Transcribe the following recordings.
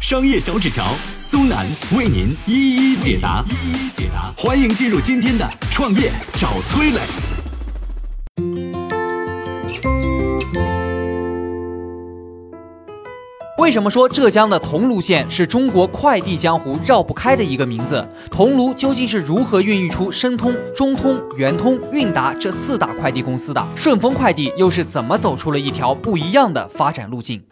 商业小纸条苏南为您一一解答，一一解答。欢迎进入今天的创业找崔磊。为什么说浙江的桐庐县是中国快递江湖绕不开的一个名字？桐庐究竟是如何孕育出申通、中通、圆通、韵达这四大快递公司的？顺丰快递又是怎么走出了一条不一样的发展路径？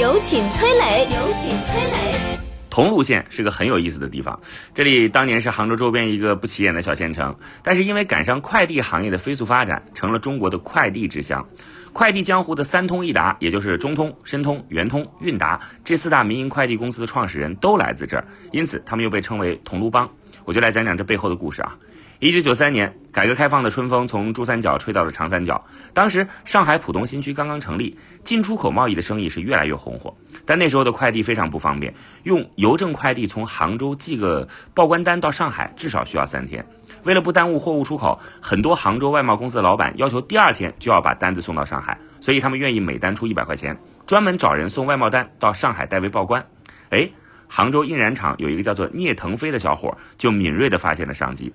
有请崔磊，有请崔磊。桐庐县是个很有意思的地方，这里当年是杭州周边一个不起眼的小县城，但是因为赶上快递行业的飞速发展，成了中国的快递之乡。快递江湖的三通一达，也就是中通、申通、圆通、韵达这四大民营快递公司的创始人都来自这儿，因此他们又被称为桐庐帮。我就来讲讲这背后的故事啊。一九九三年，改革开放的春风从珠三角吹到了长三角。当时上海浦东新区刚刚成立，进出口贸易的生意是越来越红火。但那时候的快递非常不方便，用邮政快递从杭州寄个报关单到上海，至少需要三天。为了不耽误货物出口，很多杭州外贸公司的老板要求第二天就要把单子送到上海，所以他们愿意每单出一百块钱，专门找人送外贸单到上海代为报关。哎，杭州印染厂有一个叫做聂腾飞的小伙，就敏锐地发现了商机。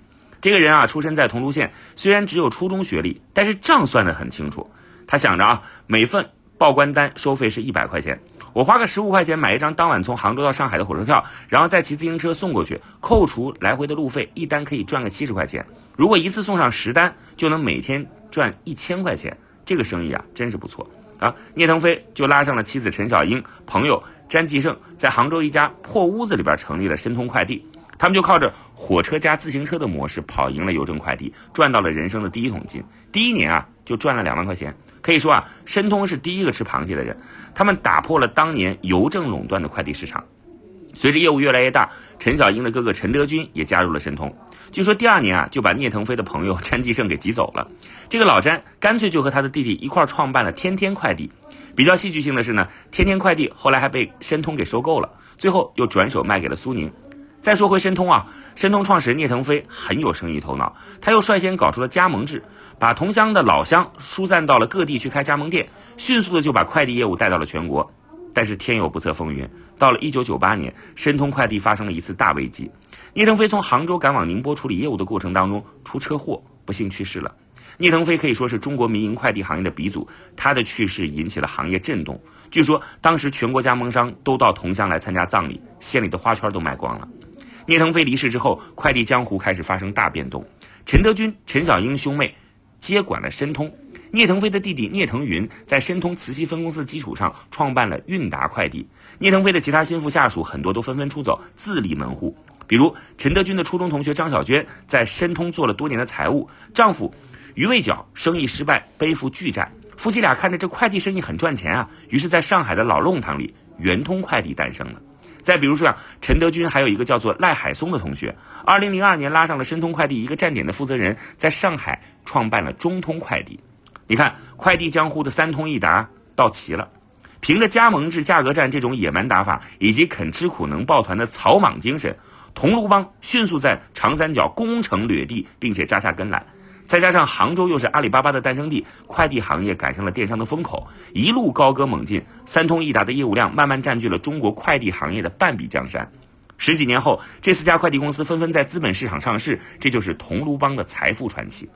这个人啊，出身在桐庐县，虽然只有初中学历，但是账算得很清楚。他想着啊，每份报关单收费是一百块钱。我花个十五块钱买一张当晚从杭州到上海的火车票，然后再骑自行车送过去，扣除来回的路费，一单可以赚个七十块钱。如果一次送上十单，就能每天赚一千块钱。这个生意啊，真是不错啊！聂腾飞就拉上了妻子陈小英、朋友詹继胜，在杭州一家破屋子里边成立了申通快递。他们就靠着火车加自行车的模式跑赢了邮政快递，赚到了人生的第一桶金。第一年啊，就赚了两万块钱。可以说啊，申通是第一个吃螃蟹的人，他们打破了当年邮政垄断的快递市场。随着业务越来越大，陈小英的哥哥陈德军也加入了申通。据说第二年啊，就把聂腾飞的朋友詹继胜给挤走了。这个老詹干脆就和他的弟弟一块创办了天天快递。比较戏剧性的是呢，天天快递后来还被申通给收购了，最后又转手卖给了苏宁。再说回申通啊，申通创始人聂腾飞很有生意头脑，他又率先搞出了加盟制，把同乡的老乡疏散到了各地去开加盟店，迅速的就把快递业务带到了全国。但是天有不测风云，到了一九九八年，申通快递发生了一次大危机，聂腾飞从杭州赶往宁波处理业务的过程当中出车祸，不幸去世了。聂腾飞可以说是中国民营快递行业的鼻祖，他的去世引起了行业震动。据说当时全国加盟商都到同乡来参加葬礼，县里的花圈都卖光了。聂腾飞离世之后，快递江湖开始发生大变动。陈德军、陈小英兄妹接管了申通，聂腾飞的弟弟聂腾云在申通慈溪分公司的基础上创办了韵达快递。聂腾飞的其他心腹下属很多都纷纷出走，自立门户。比如陈德军的初中同学张小娟在申通做了多年的财务，丈夫余卫角生意失败，背负巨债，夫妻俩看着这快递生意很赚钱啊，于是在上海的老弄堂里，圆通快递诞生了。再比如说啊，陈德军还有一个叫做赖海松的同学，二零零二年拉上了申通快递一个站点的负责人，在上海创办了中通快递。你看，快递江湖的三通一达到齐了，凭着加盟制、价格战这种野蛮打法，以及肯吃苦、能抱团的草莽精神，桐庐帮迅速在长三角攻城掠地，并且扎下根来。再加上杭州又是阿里巴巴的诞生地，快递行业赶上了电商的风口，一路高歌猛进。三通一达的业务量慢慢占据了中国快递行业的半壁江山。十几年后，这四家快递公司纷纷在资本市场上市，这就是桐庐帮的财富传奇。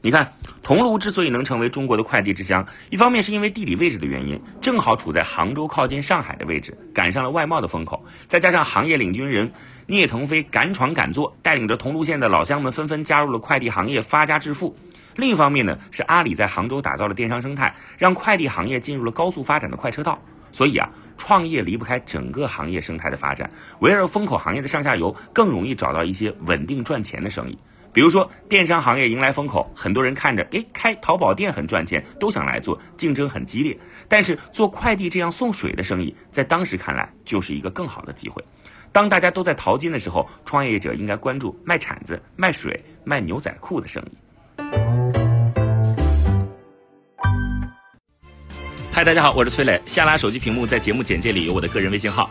你看，桐庐之所以能成为中国的快递之乡，一方面是因为地理位置的原因，正好处在杭州靠近上海的位置，赶上了外贸的风口，再加上行业领军人聂腾飞敢闯敢做，带领着桐庐县的老乡们纷纷加入了快递行业，发家致富。另一方面呢，是阿里在杭州打造了电商生态，让快递行业进入了高速发展的快车道。所以啊，创业离不开整个行业生态的发展，围绕风口行业的上下游，更容易找到一些稳定赚钱的生意。比如说，电商行业迎来风口，很多人看着，诶，开淘宝店很赚钱，都想来做，竞争很激烈。但是做快递这样送水的生意，在当时看来就是一个更好的机会。当大家都在淘金的时候，创业者应该关注卖铲子、卖水、卖牛仔裤的生意。嗨，大家好，我是崔磊。下拉手机屏幕，在节目简介里有我的个人微信号。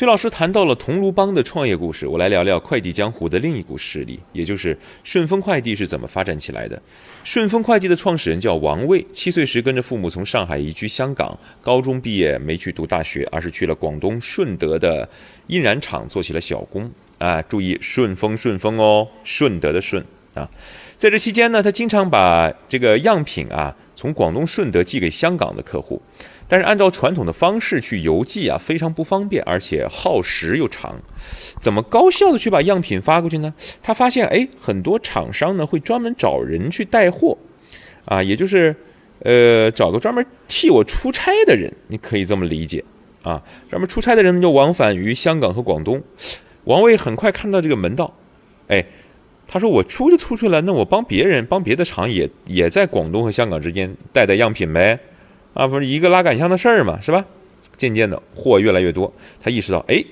崔老师谈到了桐庐帮的创业故事，我来聊聊快递江湖的另一股势力，也就是顺丰快递是怎么发展起来的。顺丰快递的创始人叫王卫，七岁时跟着父母从上海移居香港，高中毕业没去读大学，而是去了广东顺德的印染厂做起了小工。啊，注意顺丰顺丰哦，顺德的顺啊。在这期间呢，他经常把这个样品啊从广东顺德寄给香港的客户，但是按照传统的方式去邮寄啊，非常不方便，而且耗时又长。怎么高效的去把样品发过去呢？他发现，哎，很多厂商呢会专门找人去带货，啊，也就是呃找个专门替我出差的人，你可以这么理解啊。专门出差的人就往返于香港和广东。王卫很快看到这个门道，哎，他说我出就出去了，那我帮别人帮别的厂也也在广东和香港之间带带样品呗，啊，不是一个拉杆箱的事儿嘛，是吧？渐渐的货越来越多，他意识到，哎，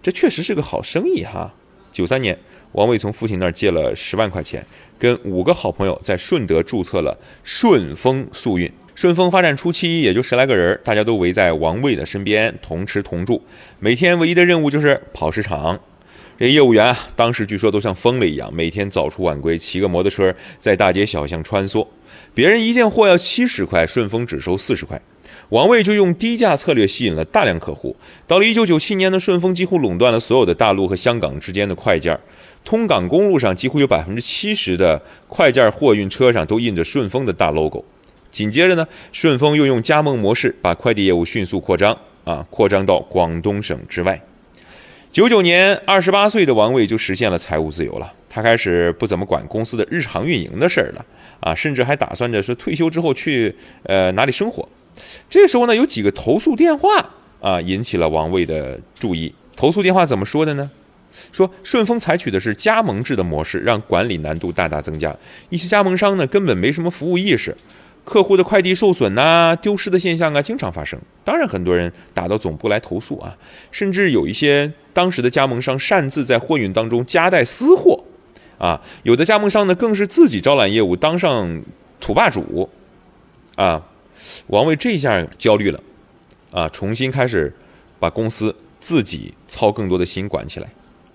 这确实是个好生意哈。九三年，王卫从父亲那儿借了十万块钱，跟五个好朋友在顺德注册了顺丰速运。顺丰发展初期也就十来个人，大家都围在王卫的身边，同吃同住，每天唯一的任务就是跑市场。这业务员啊，当时据说都像疯了一样，每天早出晚归，骑个摩托车在大街小巷穿梭。别人一件货要七十块，顺丰只收四十块。王卫就用低价策略吸引了大量客户。到了一九九七年的顺丰几乎垄断了所有的大陆和香港之间的快件，通港公路上几乎有百分之七十的快件货运车上都印着顺丰的大 logo。紧接着呢，顺丰又用加盟模式把快递业务迅速扩张啊，扩张到广东省之外。九九年，二十八岁的王卫就实现了财务自由了。他开始不怎么管公司的日常运营的事儿了啊，甚至还打算着说退休之后去呃哪里生活。这时候呢，有几个投诉电话啊引起了王卫的注意。投诉电话怎么说的呢？说顺丰采取的是加盟制的模式，让管理难度大大增加。一些加盟商呢，根本没什么服务意识。客户的快递受损呐、丢失的现象啊，经常发生。当然，很多人打到总部来投诉啊，甚至有一些当时的加盟商擅自在货运当中夹带私货，啊，有的加盟商呢更是自己招揽业务，当上土霸主，啊，王卫这一下焦虑了，啊，重新开始把公司自己操更多的心管起来，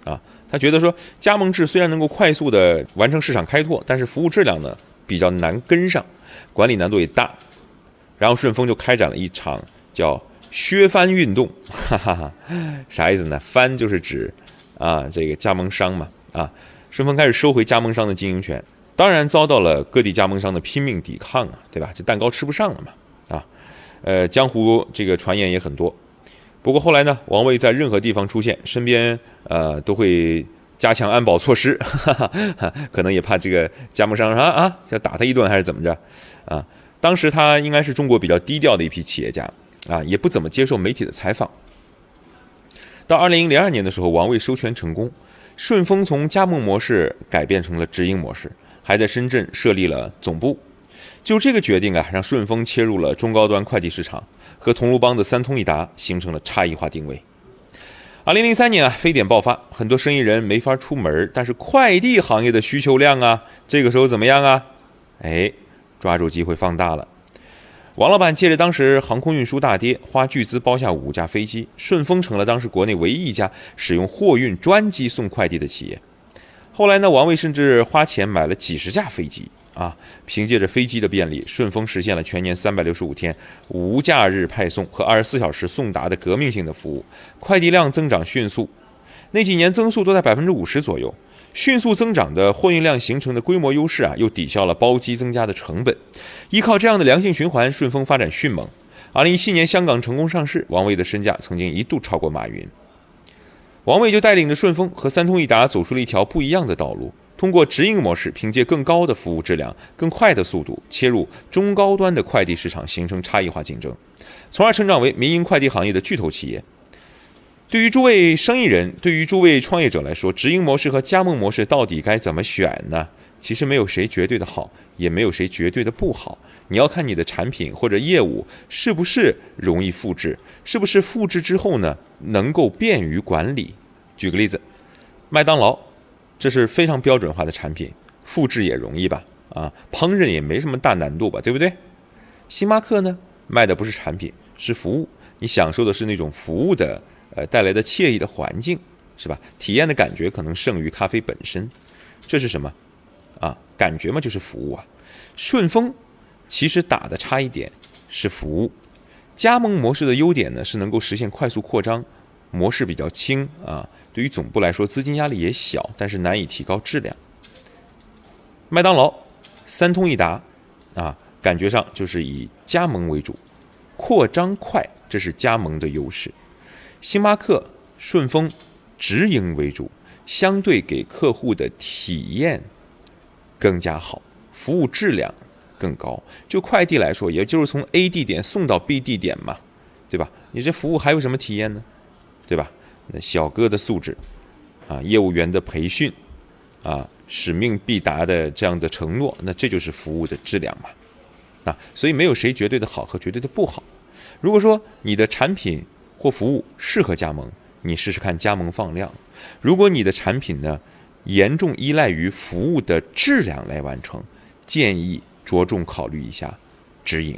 啊，他觉得说加盟制虽然能够快速的完成市场开拓，但是服务质量呢比较难跟上。管理难度也大，然后顺丰就开展了一场叫“削藩运动”，哈哈哈，啥意思呢？藩就是指啊这个加盟商嘛，啊，顺丰开始收回加盟商的经营权，当然遭到了各地加盟商的拼命抵抗啊，对吧？这蛋糕吃不上了嘛，啊，呃，江湖这个传言也很多，不过后来呢，王卫在任何地方出现，身边呃都会。加强安保措施，哈哈哈，可能也怕这个加盟商说啊，要打他一顿还是怎么着啊？当时他应该是中国比较低调的一批企业家啊，也不怎么接受媒体的采访。到二零零二年的时候，王卫收权成功，顺丰从加盟模式改变成了直营模式，还在深圳设立了总部。就这个决定啊，让顺丰切入了中高端快递市场，和桐庐帮的三通一达形成了差异化定位。二零零三年啊，非典爆发，很多生意人没法出门，但是快递行业的需求量啊，这个时候怎么样啊？哎，抓住机会放大了。王老板借着当时航空运输大跌，花巨资包下五架飞机，顺丰成了当时国内唯一一家使用货运专机送快递的企业。后来呢，王卫甚至花钱买了几十架飞机。啊，凭借着飞机的便利，顺丰实现了全年三百六十五天无假日派送和二十四小时送达的革命性的服务，快递量增长迅速，那几年增速都在百分之五十左右。迅速增长的货运量形成的规模优势啊，又抵消了包机增加的成本。依靠这样的良性循环，顺丰发展迅猛。二零一七年香港成功上市，王卫的身价曾经一度超过马云。王卫就带领着顺丰和三通一达走出了一条不一样的道路。通过直营模式，凭借更高的服务质量、更快的速度切入中高端的快递市场，形成差异化竞争，从而成长为民营快递行业的巨头企业。对于诸位生意人，对于诸位创业者来说，直营模式和加盟模式到底该怎么选呢？其实没有谁绝对的好，也没有谁绝对的不好。你要看你的产品或者业务是不是容易复制，是不是复制之后呢能够便于管理。举个例子，麦当劳，这是非常标准化的产品，复制也容易吧？啊，烹饪也没什么大难度吧？对不对？星巴克呢，卖的不是产品，是服务，你享受的是那种服务的呃带来的惬意的环境，是吧？体验的感觉可能胜于咖啡本身。这是什么？啊，感觉嘛就是服务啊。顺丰其实打的差一点是服务。加盟模式的优点呢是能够实现快速扩张，模式比较轻啊，对于总部来说资金压力也小，但是难以提高质量。麦当劳三通一达啊，感觉上就是以加盟为主，扩张快，这是加盟的优势。星巴克、顺丰直营为主，相对给客户的体验。更加好，服务质量更高。就快递来说，也就是从 A 地点送到 B 地点嘛，对吧？你这服务还有什么体验呢？对吧？那小哥的素质，啊，业务员的培训，啊，使命必达的这样的承诺，那这就是服务的质量嘛。啊，所以没有谁绝对的好和绝对的不好。如果说你的产品或服务适合加盟，你试试看加盟放量。如果你的产品呢？严重依赖于服务的质量来完成，建议着重考虑一下直营。